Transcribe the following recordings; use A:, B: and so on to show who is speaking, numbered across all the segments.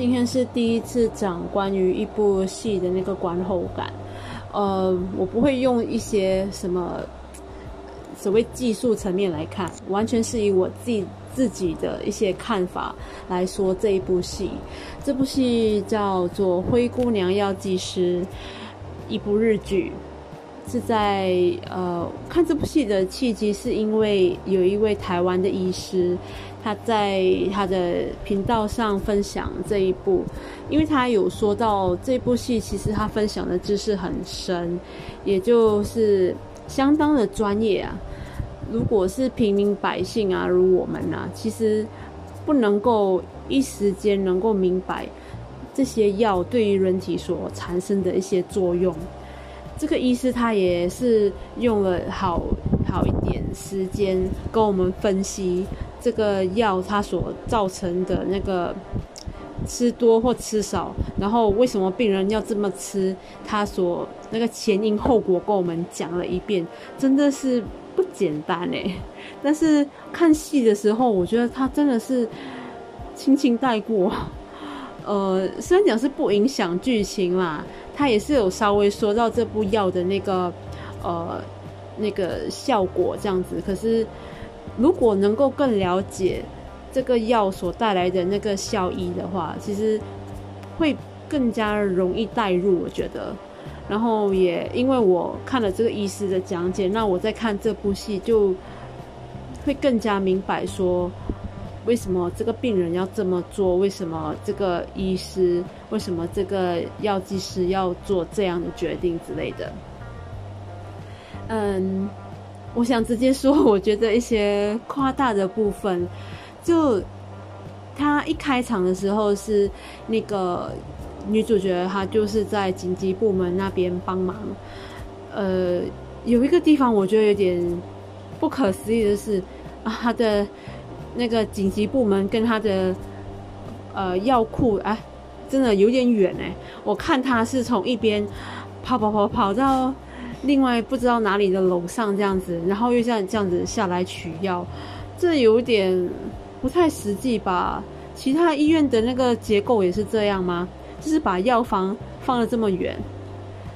A: 今天是第一次讲关于一部戏的那个观后感，呃，我不会用一些什么所谓技术层面来看，完全是以我自己自己的一些看法来说这一部戏。这部戏叫做《灰姑娘药剂师》，一部日剧。是在呃看这部戏的契机，是因为有一位台湾的医师，他在他的频道上分享这一部，因为他有说到这部戏其实他分享的知识很深，也就是相当的专业啊。如果是平民百姓啊，如我们啊，其实不能够一时间能够明白这些药对于人体所产生的一些作用。这个医师他也是用了好好一点时间跟我们分析这个药它所造成的那个吃多或吃少，然后为什么病人要这么吃，他所那个前因后果跟我们讲了一遍，真的是不简单哎。但是看戏的时候，我觉得他真的是轻轻带过，呃，虽然讲是不影响剧情啦。他也是有稍微说到这部药的那个，呃，那个效果这样子。可是，如果能够更了解这个药所带来的那个效益的话，其实会更加容易带入。我觉得，然后也因为我看了这个医师的讲解，那我在看这部戏就会更加明白说。为什么这个病人要这么做？为什么这个医师？为什么这个药剂师要做这样的决定之类的？嗯，我想直接说，我觉得一些夸大的部分，就他一开场的时候是那个女主角，她就是在紧急部门那边帮忙。呃，有一个地方我觉得有点不可思议的是啊，她的。那个紧急部门跟他的呃药库哎，真的有点远哎。我看他是从一边跑跑跑跑到另外不知道哪里的楼上这样子，然后又像这样子下来取药，这有点不太实际吧？其他医院的那个结构也是这样吗？就是把药房放的这么远？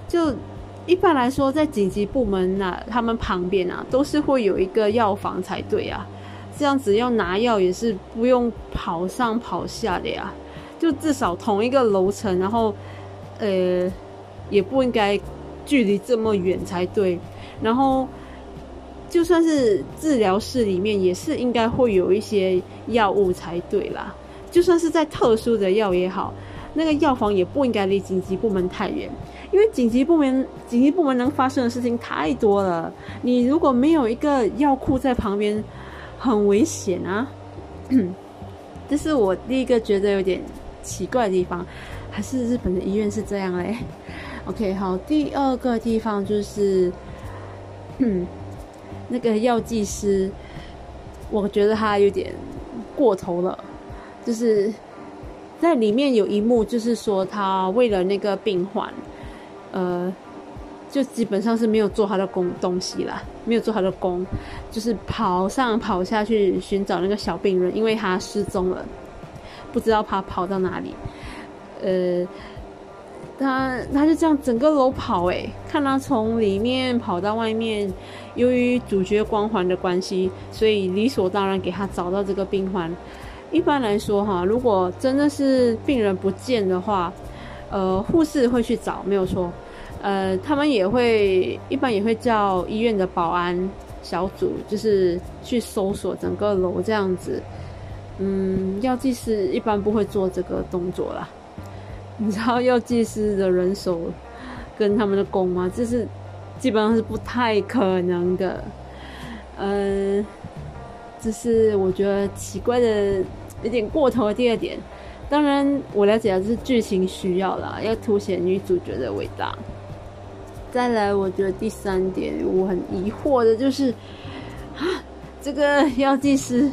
A: 就一般来说，在紧急部门那他们旁边啊，都是会有一个药房才对啊。这样子要拿药也是不用跑上跑下的呀，就至少同一个楼层，然后，呃，也不应该距离这么远才对。然后，就算是治疗室里面，也是应该会有一些药物才对啦。就算是在特殊的药也好，那个药房也不应该离紧急部门太远，因为紧急部门紧急部门能发生的事情太多了。你如果没有一个药库在旁边，很危险啊！这是我第一个觉得有点奇怪的地方，还是日本的医院是这样嘞？OK，好，第二个地方就是，嗯，那个药剂师，我觉得他有点过头了，就是在里面有一幕，就是说他为了那个病患，呃。就基本上是没有做他的工东西啦，没有做他的工，就是跑上跑下去寻找那个小病人，因为他失踪了，不知道他跑到哪里。呃，他他就这样整个楼跑，诶，看他从里面跑到外面。由于主角光环的关系，所以理所当然给他找到这个病患。一般来说，哈，如果真的是病人不见的话，呃，护士会去找，没有错。呃，他们也会一般也会叫医院的保安小组，就是去搜索整个楼这样子。嗯，药剂师一般不会做这个动作啦。你知道药剂师的人手跟他们的工吗？这是基本上是不太可能的。嗯，这是我觉得奇怪的有点过头的第二点。当然，我了解的是剧情需要啦，要凸显女主角的伟大。再来，我觉得第三点我很疑惑的就是，啊，这个药剂师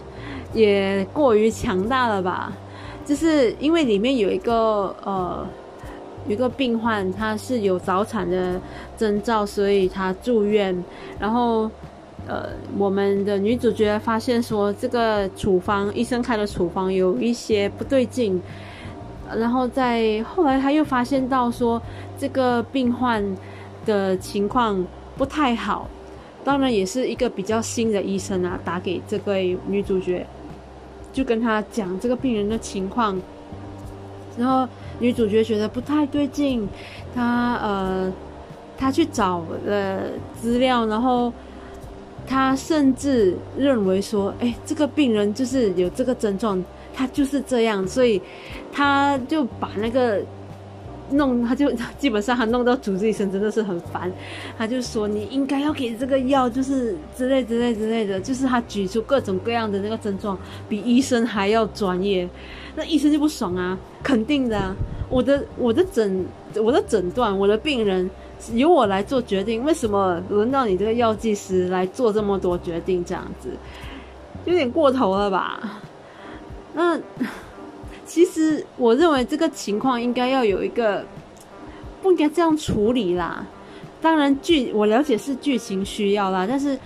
A: 也过于强大了吧？就是因为里面有一个呃，有一个病患，他是有早产的征兆，所以他住院。然后，呃，我们的女主角发现说，这个处方医生开的处方有一些不对劲。然后在后来他又发现到说这个病患的情况不太好，当然也是一个比较新的医生啊，打给这位女主角，就跟他讲这个病人的情况，然后女主角觉得不太对劲，她呃，她去找了资料，然后她甚至认为说，哎，这个病人就是有这个症状。他就是这样，所以她就把那个弄，他就 基本上他弄到主治医生真的是很烦。他就说你应该要给这个药，就是之类之类之类的，就是他举出各种各样的那个症状，比医生还要专业。那医生就不爽啊，肯定的，我的我的诊我的诊断，我的病人由我来做决定，为什么轮到你这个药剂师来做这么多决定？这样子有点过头了吧？那其实我认为这个情况应该要有一个不应该这样处理啦。当然剧我了解是剧情需要啦，但是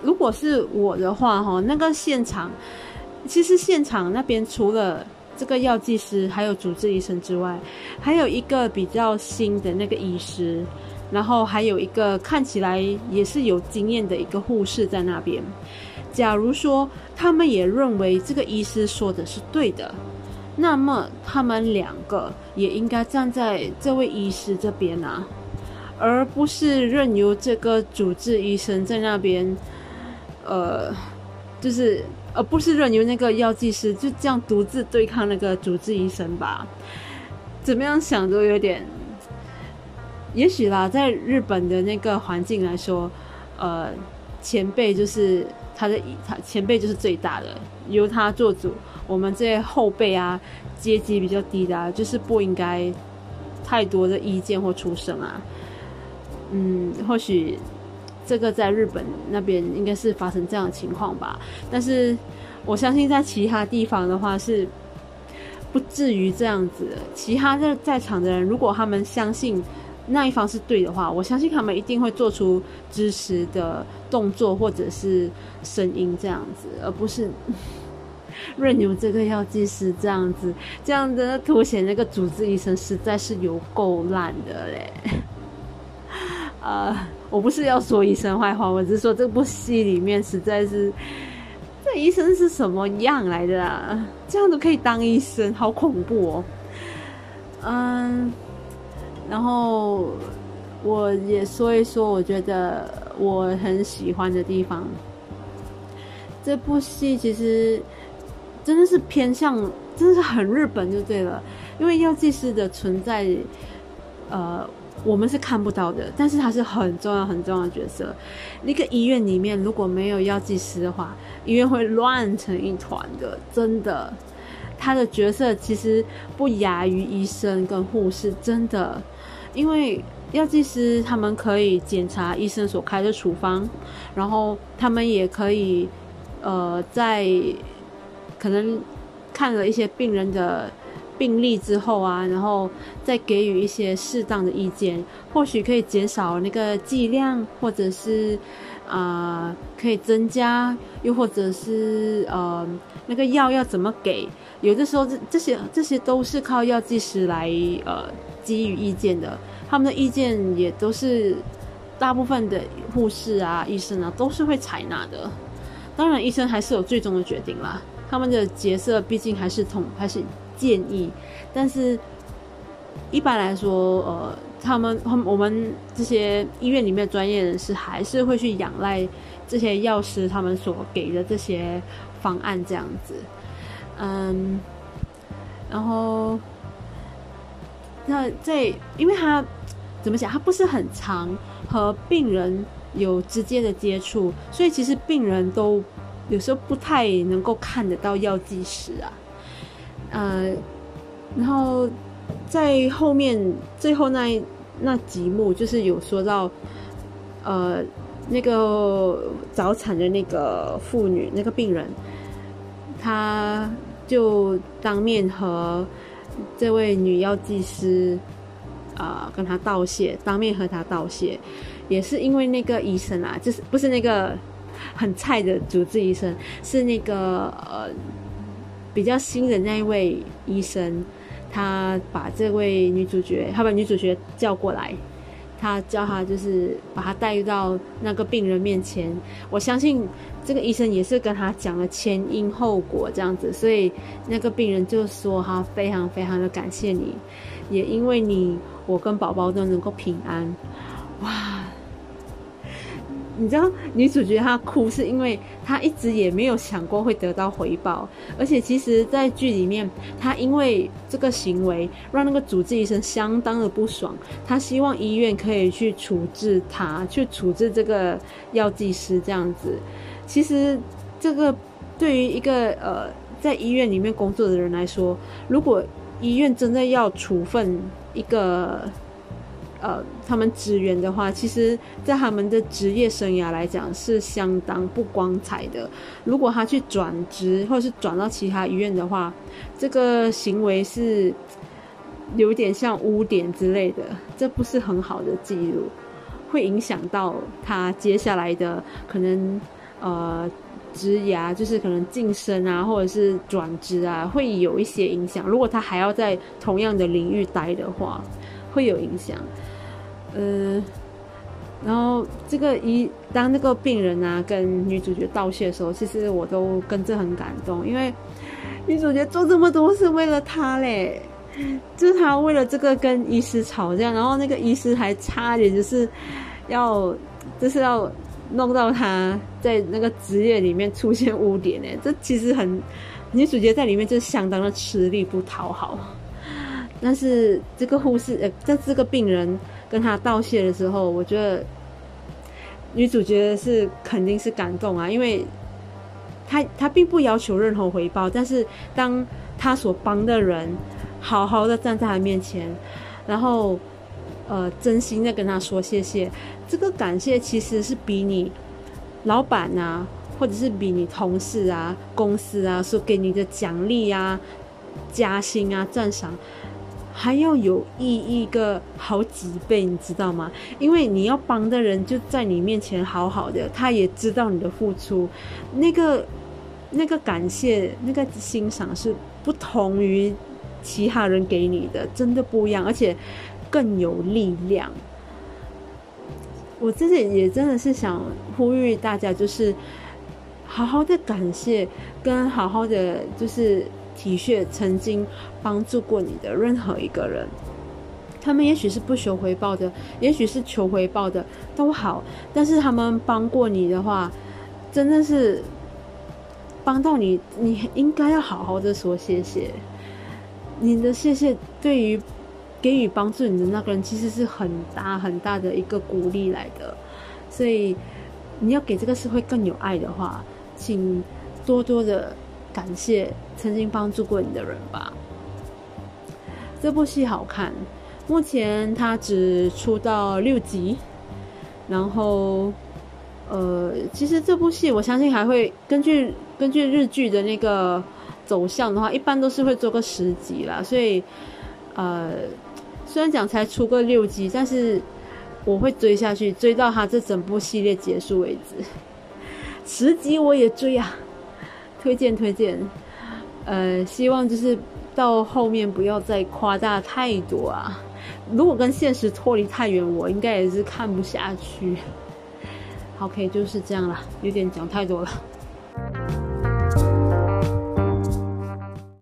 A: 如果是我的话哈，那个现场其实现场那边除了这个药剂师还有主治医生之外，还有一个比较新的那个医师，然后还有一个看起来也是有经验的一个护士在那边。假如说他们也认为这个医师说的是对的，那么他们两个也应该站在这位医师这边啊，而不是任由这个主治医生在那边，呃，就是而不是任由那个药剂师就这样独自对抗那个主治医生吧？怎么样想都有点，也许啦，在日本的那个环境来说，呃，前辈就是。他的他前辈就是最大的，由他做主。我们这些后辈啊，阶级比较低的，啊，就是不应该太多的意见或出声啊。嗯，或许这个在日本那边应该是发生这样的情况吧。但是我相信在其他地方的话是不至于这样子。其他在在场的人，如果他们相信。那一方是对的话，我相信他们一定会做出支持的动作或者是声音这样子，而不是 任由这个药剂师这样子，这样的凸显那个主治医生实在是有够烂的嘞。啊，我不是要说医生坏话，我只是说这部戏里面实在是，这医生是什么样来的啊？这样都可以当医生，好恐怖哦。嗯。然后我也说一说，我觉得我很喜欢的地方。这部戏其实真的是偏向，真的是很日本就对了。因为药剂师的存在，呃，我们是看不到的，但是他是很重要很重要的角色。那个医院里面如果没有药剂师的话，医院会乱成一团的，真的。他的角色其实不亚于医生跟护士，真的。因为药剂师他们可以检查医生所开的处方，然后他们也可以，呃，在可能看了一些病人的病历之后啊，然后再给予一些适当的意见，或许可以减少那个剂量，或者是啊可以增加，又或者是呃那个药要怎么给，有的时候这这些这些都是靠药剂师来呃。给予意见的，他们的意见也都是大部分的护士啊、医生啊都是会采纳的。当然，医生还是有最终的决定啦。他们的角色毕竟还是统，还是建议。但是，一般来说，呃，他们他们我们这些医院里面专业人士还是会去仰赖这些药师他们所给的这些方案这样子。嗯，然后。那在，因为他怎么讲，他不是很常和病人有直接的接触，所以其实病人都有时候不太能够看得到药剂师啊。呃，然后在后面最后那那几幕，就是有说到，呃，那个早产的那个妇女，那个病人，他就当面和。这位女药剂师，啊，跟他道谢，当面和他道谢，也是因为那个医生啊，就是不是那个很菜的主治医生，是那个呃比较新的那一位医生，他把这位女主角，他把女主角叫过来。他叫他就是把他带到那个病人面前，我相信这个医生也是跟他讲了前因后果这样子，所以那个病人就说他非常非常的感谢你，也因为你，我跟宝宝都能够平安，哇。你知道女主角她哭是因为她一直也没有想过会得到回报，而且其实，在剧里面，她因为这个行为让那个主治医生相当的不爽，她希望医院可以去处置他，去处置这个药剂师这样子。其实，这个对于一个呃在医院里面工作的人来说，如果医院真的要处分一个。呃，他们职员的话，其实，在他们的职业生涯来讲是相当不光彩的。如果他去转职或者是转到其他医院的话，这个行为是有点像污点之类的，这不是很好的记录，会影响到他接下来的可能呃职涯，就是可能晋升啊，或者是转职啊，会有一些影响。如果他还要在同样的领域待的话，会有影响。嗯，然后这个一当那个病人啊跟女主角道谢的时候，其实我都跟着很感动，因为女主角做这么多是为了他嘞，就是他为了这个跟医师吵架，然后那个医师还差点就是要就是要弄到他在那个职业里面出现污点呢，这其实很女主角在里面就是相当的吃力不讨好，但是这个护士呃，在这个病人。跟他道谢的时候，我觉得女主角是肯定是感动啊，因为她她并不要求任何回报，但是当她所帮的人好好的站在她面前，然后呃真心的跟她说谢谢，这个感谢其实是比你老板啊，或者是比你同事啊、公司啊所给你的奖励啊、加薪啊、赞赏。还要有意义个好几倍，你知道吗？因为你要帮的人就在你面前好好的，他也知道你的付出，那个那个感谢、那个欣赏是不同于其他人给你的，真的不一样，而且更有力量。我自己也真的是想呼吁大家，就是好好的感谢，跟好好的就是。体恤曾经帮助过你的任何一个人，他们也许是不求回报的，也许是求回报的，都好。但是他们帮过你的话，真的是帮到你，你应该要好好的说谢谢。你的谢谢对于给予帮助你的那个人，其实是很大很大的一个鼓励来的。所以你要给这个社会更有爱的话，请多多的。感谢曾经帮助过你的人吧。这部戏好看，目前它只出到六集，然后，呃，其实这部戏我相信还会根据根据日剧的那个走向的话，一般都是会做个十集啦。所以，呃，虽然讲才出个六集，但是我会追下去，追到它这整部系列结束为止。十集我也追啊。推荐推荐，呃，希望就是到后面不要再夸大太多啊。如果跟现实脱离太远，我应该也是看不下去。OK，就是这样了，有点讲太多了。